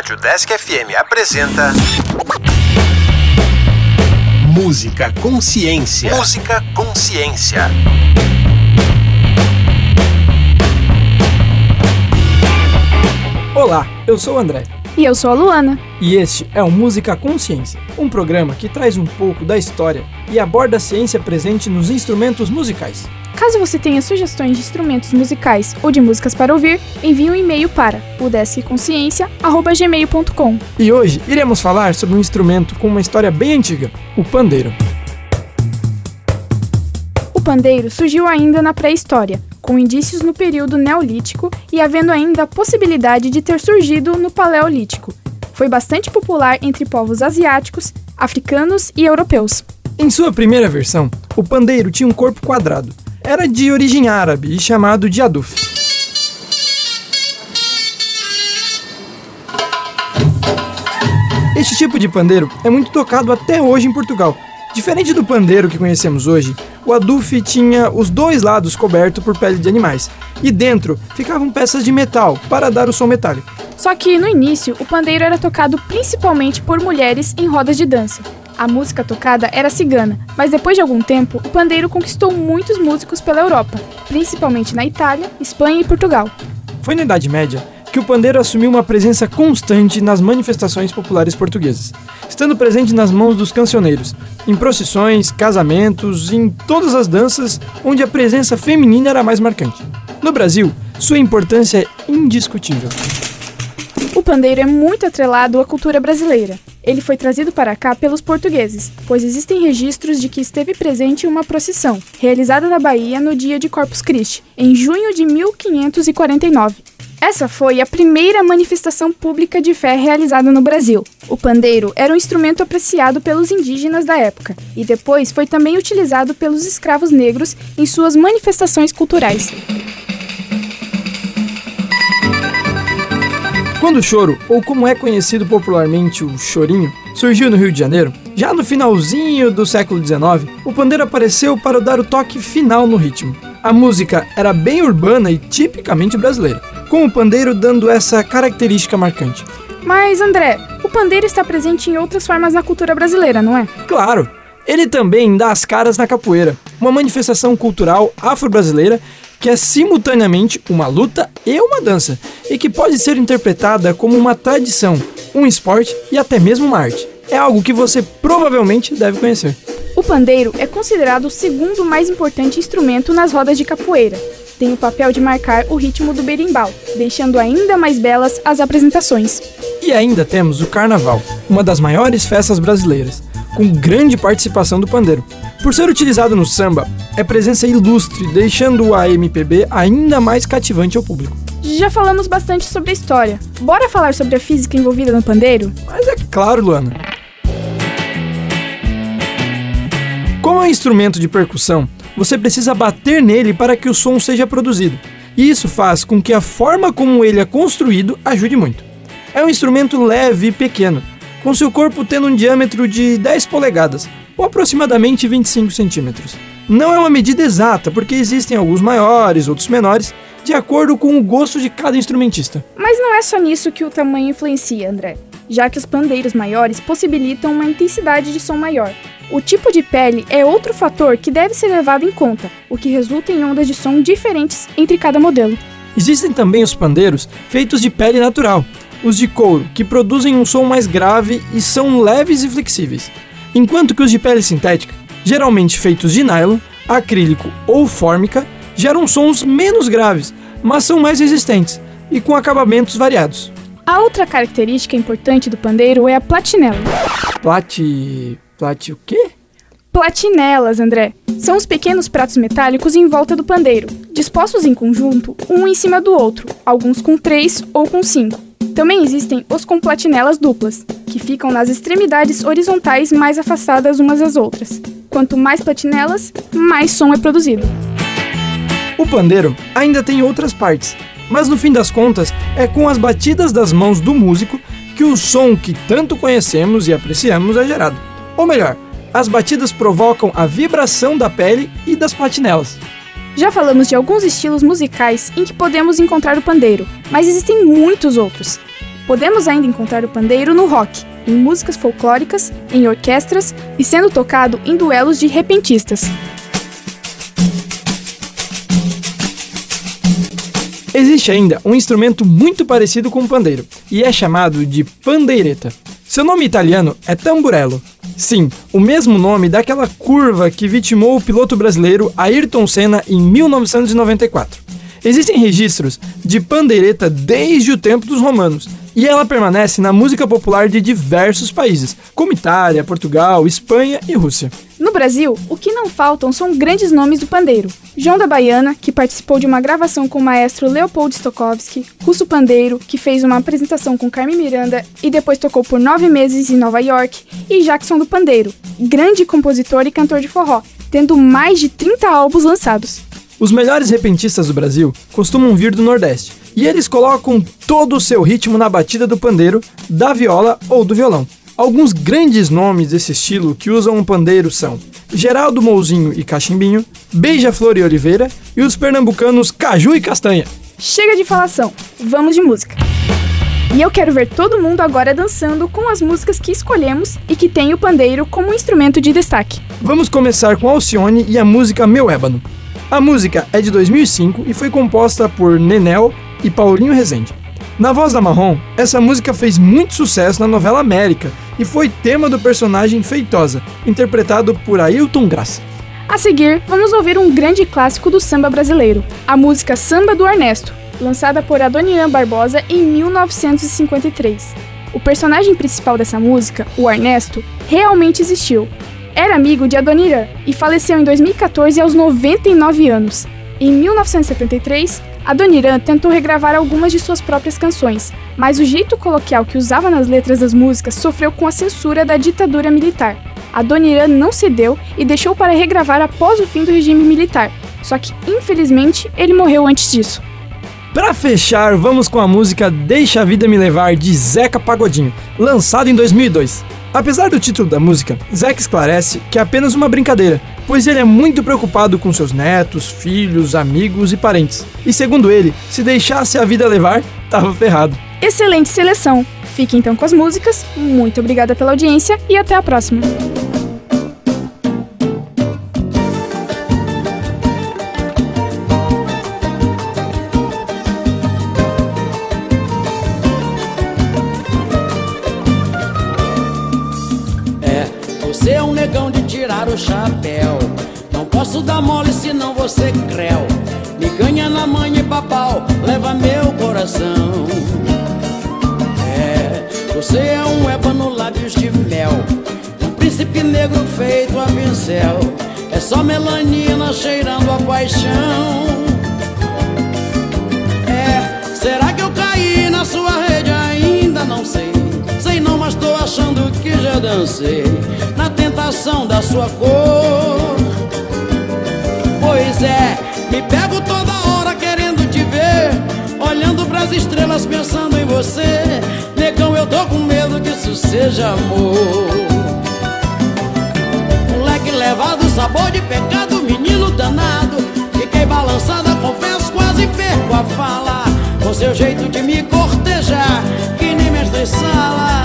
Rádio Desk FM apresenta. Música Consciência. Música Consciência. Olá, eu sou o André. E eu sou a Luana. E este é o Música Consciência, um programa que traz um pouco da história e aborda a ciência presente nos instrumentos musicais. Caso você tenha sugestões de instrumentos musicais ou de músicas para ouvir, envie um e-mail para udescconsciência.gmail.com E hoje iremos falar sobre um instrumento com uma história bem antiga, o pandeiro. O pandeiro surgiu ainda na pré-história, com indícios no período neolítico e havendo ainda a possibilidade de ter surgido no paleolítico. Foi bastante popular entre povos asiáticos, africanos e europeus. Em sua primeira versão, o pandeiro tinha um corpo quadrado. Era de origem árabe e chamado de aduf. Este tipo de pandeiro é muito tocado até hoje em Portugal. Diferente do pandeiro que conhecemos hoje, o aduf tinha os dois lados cobertos por pele de animais, e dentro ficavam peças de metal para dar o som metálico. Só que no início, o pandeiro era tocado principalmente por mulheres em rodas de dança. A música tocada era cigana, mas depois de algum tempo, o pandeiro conquistou muitos músicos pela Europa, principalmente na Itália, Espanha e Portugal. Foi na Idade Média que o pandeiro assumiu uma presença constante nas manifestações populares portuguesas, estando presente nas mãos dos cancioneiros, em procissões, casamentos, em todas as danças onde a presença feminina era mais marcante. No Brasil, sua importância é indiscutível. O pandeiro é muito atrelado à cultura brasileira. Ele foi trazido para cá pelos portugueses, pois existem registros de que esteve presente em uma procissão, realizada na Bahia no dia de Corpus Christi, em junho de 1549. Essa foi a primeira manifestação pública de fé realizada no Brasil. O pandeiro era um instrumento apreciado pelos indígenas da época e depois foi também utilizado pelos escravos negros em suas manifestações culturais. Quando o choro, ou como é conhecido popularmente o chorinho, surgiu no Rio de Janeiro, já no finalzinho do século XIX, o pandeiro apareceu para dar o toque final no ritmo. A música era bem urbana e tipicamente brasileira, com o pandeiro dando essa característica marcante. Mas, André, o pandeiro está presente em outras formas na cultura brasileira, não é? Claro! Ele também dá as caras na capoeira, uma manifestação cultural afro-brasileira que é simultaneamente uma luta e uma dança, e que pode ser interpretada como uma tradição, um esporte e até mesmo uma arte. É algo que você provavelmente deve conhecer. O pandeiro é considerado o segundo mais importante instrumento nas rodas de capoeira. Tem o papel de marcar o ritmo do berimbau, deixando ainda mais belas as apresentações. E ainda temos o Carnaval, uma das maiores festas brasileiras, com grande participação do pandeiro. Por ser utilizado no samba, é presença ilustre, deixando a MPB ainda mais cativante ao público. Já falamos bastante sobre a história. Bora falar sobre a física envolvida no pandeiro? Mas é claro, Luana. Como é um instrumento de percussão, você precisa bater nele para que o som seja produzido. E isso faz com que a forma como ele é construído ajude muito. É um instrumento leve e pequeno, com seu corpo tendo um diâmetro de 10 polegadas, ou aproximadamente 25 centímetros. Não é uma medida exata, porque existem alguns maiores, outros menores, de acordo com o gosto de cada instrumentista. Mas não é só nisso que o tamanho influencia, André, já que os pandeiros maiores possibilitam uma intensidade de som maior. O tipo de pele é outro fator que deve ser levado em conta, o que resulta em ondas de som diferentes entre cada modelo. Existem também os pandeiros feitos de pele natural, os de couro, que produzem um som mais grave e são leves e flexíveis, enquanto que os de pele sintética, geralmente feitos de nylon, acrílico ou fórmica, geram sons menos graves, mas são mais resistentes e com acabamentos variados. A outra característica importante do pandeiro é a platinela. Plati. Plati o quê? Platinelas, André. São os pequenos pratos metálicos em volta do pandeiro, dispostos em conjunto, um em cima do outro, alguns com três ou com cinco. Também existem os com platinelas duplas, que ficam nas extremidades horizontais mais afastadas umas das outras. Quanto mais platinelas, mais som é produzido. O pandeiro ainda tem outras partes, mas no fim das contas é com as batidas das mãos do músico que o som que tanto conhecemos e apreciamos é gerado. Ou melhor, as batidas provocam a vibração da pele e das platinelas. Já falamos de alguns estilos musicais em que podemos encontrar o pandeiro, mas existem muitos outros. Podemos ainda encontrar o pandeiro no rock, em músicas folclóricas, em orquestras e sendo tocado em duelos de repentistas. Existe ainda um instrumento muito parecido com o pandeiro, e é chamado de pandeireta. Seu nome italiano é tamburello. Sim, o mesmo nome daquela curva que vitimou o piloto brasileiro Ayrton Senna em 1994. Existem registros de pandeireta desde o tempo dos romanos, e ela permanece na música popular de diversos países, como Itália, Portugal, Espanha e Rússia. No Brasil, o que não faltam são grandes nomes do pandeiro. João da Baiana, que participou de uma gravação com o maestro Leopold Stokowski, Russo Pandeiro, que fez uma apresentação com Carmen Miranda e depois tocou por nove meses em Nova York, e Jackson do Pandeiro, grande compositor e cantor de forró, tendo mais de 30 álbuns lançados. Os melhores repentistas do Brasil costumam vir do Nordeste, e eles colocam todo o seu ritmo na batida do pandeiro, da viola ou do violão. Alguns grandes nomes desse estilo que usam o pandeiro são Geraldo Mouzinho e Cachimbinho, Beija-Flor e Oliveira e os pernambucanos Caju e Castanha. Chega de falação, vamos de música. E eu quero ver todo mundo agora dançando com as músicas que escolhemos e que tem o pandeiro como instrumento de destaque. Vamos começar com Alcione e a música Meu Ébano. A música é de 2005 e foi composta por Nenel e Paulinho Rezende. Na voz da Marrom, essa música fez muito sucesso na novela América e foi tema do personagem Feitosa, interpretado por Ailton Graça. A seguir, vamos ouvir um grande clássico do samba brasileiro, a música Samba do Ernesto, lançada por Adoniran Barbosa em 1953. O personagem principal dessa música, o Ernesto, realmente existiu era amigo de Adoniran e faleceu em 2014 aos 99 anos. Em 1973, Adoniran tentou regravar algumas de suas próprias canções, mas o jeito coloquial que usava nas letras das músicas sofreu com a censura da ditadura militar. Adoniran não cedeu e deixou para regravar após o fim do regime militar, só que infelizmente ele morreu antes disso. Para fechar, vamos com a música Deixa a Vida Me Levar de Zeca Pagodinho, lançado em 2002. Apesar do título da música, Zack esclarece que é apenas uma brincadeira, pois ele é muito preocupado com seus netos, filhos, amigos e parentes. E segundo ele, se deixasse a vida levar, tava ferrado. Excelente seleção! Fique então com as músicas, muito obrigada pela audiência e até a próxima! Posso dar mole senão você creu. Me ganha na mãe e papau, leva meu coração. É, você é um ébano lábios de mel. Um príncipe negro feito a pincel. É só melanina cheirando a paixão. É, será que eu caí na sua rede? Ainda não sei. Sei não, mas tô achando que já dancei tentação da sua cor. É, me pego toda hora querendo te ver, olhando pras estrelas pensando em você. Negão, eu tô com medo que isso seja amor. Moleque levado, sabor de pecado, menino danado. Fiquei balançada, confesso, quase perco a fala. Com seu jeito de me cortejar, que nem mestre sala.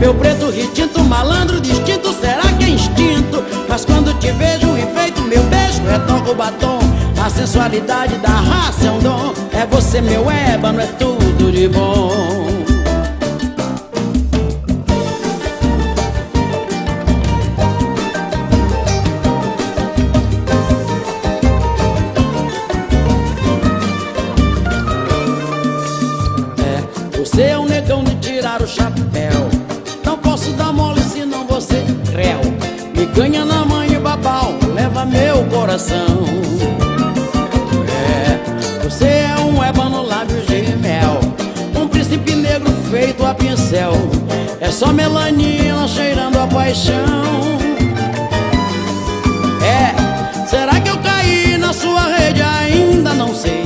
Meu preto retinto, malandro distinto, será que é instinto? Mas quando te vejo meu beijo retoca o batom A sensualidade da raça é um dom. É você meu ébano, é tudo de bom coração. É, você é um ébano lábios de mel, um príncipe negro feito a pincel. É só melanina cheirando a paixão. É, será que eu caí na sua rede? Ainda não sei.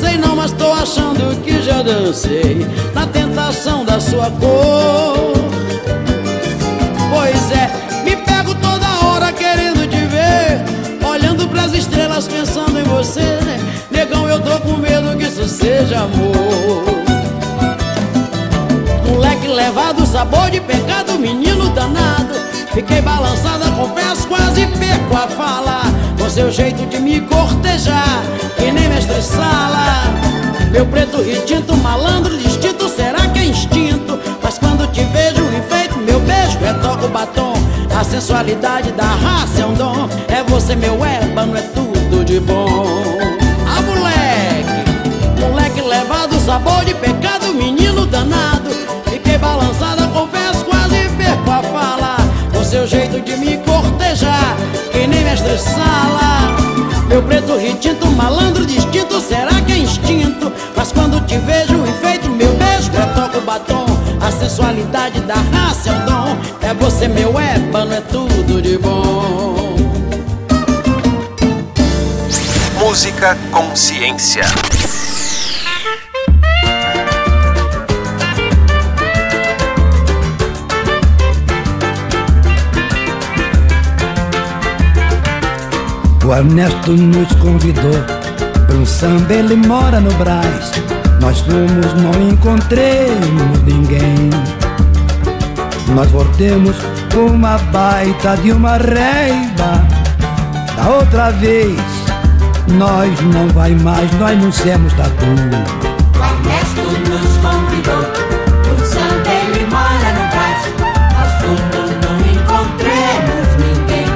Sei não, mas tô achando que já dancei na tentação da sua cor. Pensando em você Negão, eu tô com medo que isso seja amor levado, sabor de pecado, menino danado. Fiquei balançada, confesso, quase perco a fala. Com seu jeito de me cortejar, que nem mestre sala. Meu preto retinto, malandro, distinto, será que é instinto? Mas quando te vejo enfeito, meu beijo retoca o batom. A sensualidade da raça é um dom. É você, meu ébano, é tudo de bom. Ah, moleque, moleque levado, sabor de pecado, menino danado. Fiquei balançada, confesso, quase perco a fala. Com seu jeito de me cortejar, que nem mestre sala. Meu preto retinto, malandro distinto, será que é instinto? Mas quando te vejo enfeito, meu beijo retoca o batom. A sensualidade da raça é um dom. É você, meu ébano, é tudo de bom. Música Consciência. O Ernesto nos convidou para um samba, ele mora no Brás. Nós fomos, não encontremos ninguém. Nós voltemos com uma baita de uma reiva. Da outra vez, nós não vai mais, nós não somos tatu. O Ernesto nos convidou um samba, ele mora no Brás. Nós fomos, não encontremos ninguém.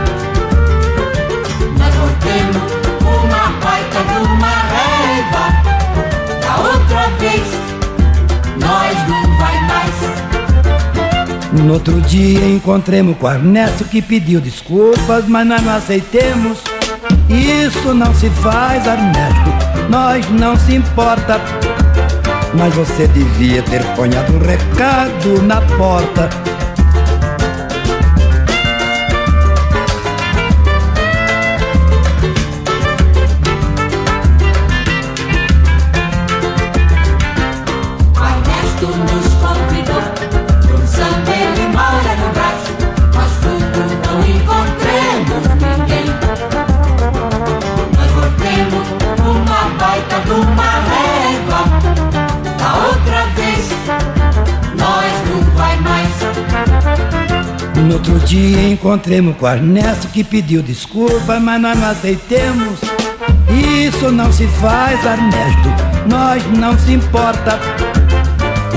Nós voltemos uma baita de uma raiva. Da outra vez, nós não vai mais. No outro dia encontremos com o Ernesto que pediu desculpas, mas nós não aceitemos. Isso não se faz, Ernesto, nós não se importa. Mas você devia ter ponhado um recado na porta. No outro dia encontremos com o Ernesto que pediu desculpas, mas nós não aceitemos. Isso não se faz, Ernesto, nós não se importa.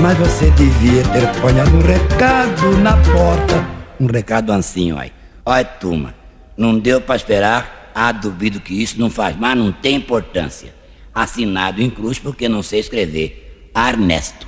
Mas você devia ter ponhado um recado na porta. Um recado assim, olha. Olha, turma, não deu pra esperar. Ah, duvido que isso não faz, mas não tem importância. Assinado em cruz porque não sei escrever. Ernesto.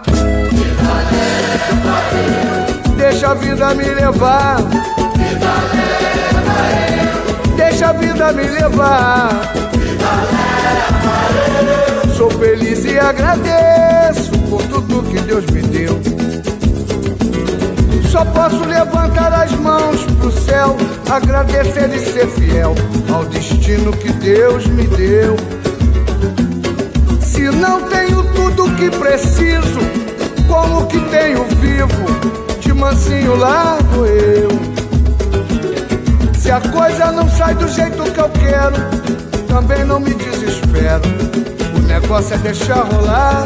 Deixa a vida me levar. Deixa a vida me levar. Sou feliz e agradeço por tudo que Deus me deu. Só posso levantar as mãos pro céu, agradecer e ser fiel ao destino que Deus me deu. Se não tenho tudo que preciso, como que tenho vivo, de mansinho largo eu. Se a coisa não sai do jeito que eu quero, também não me desespero. O negócio é deixar rolar.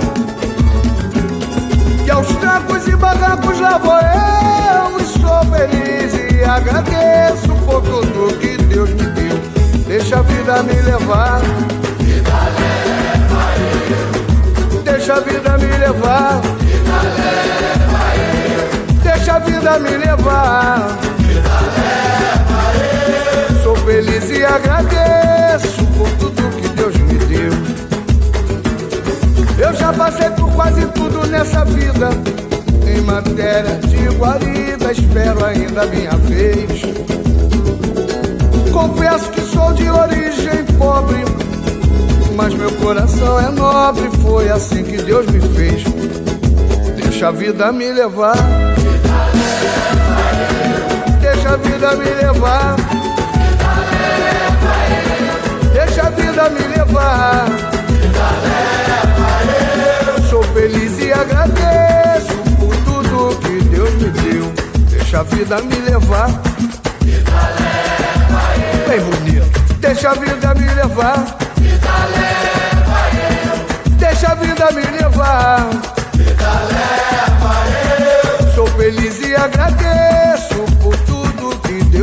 E aos trancos e barrancos lá vou eu, e sou Sou feliz e agradeço por tudo que Deus me deu. Eu já passei por quase tudo nessa vida. Em matéria de guarida, espero ainda a minha vez. Confesso que sou de origem pobre, mas meu coração é nobre. Foi assim que Deus me fez. Deixa a vida me levar. Deixa a vida me levar. Deixa a vida me levar. Sou feliz e agradeço por tudo que Deus me deu. Deixa a vida me levar. Bem bonito. Deixa a vida me levar. Deixa a vida me levar. Sou feliz e agradeço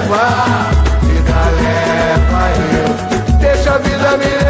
levar, vida leva eu. Deixa a vida me levar,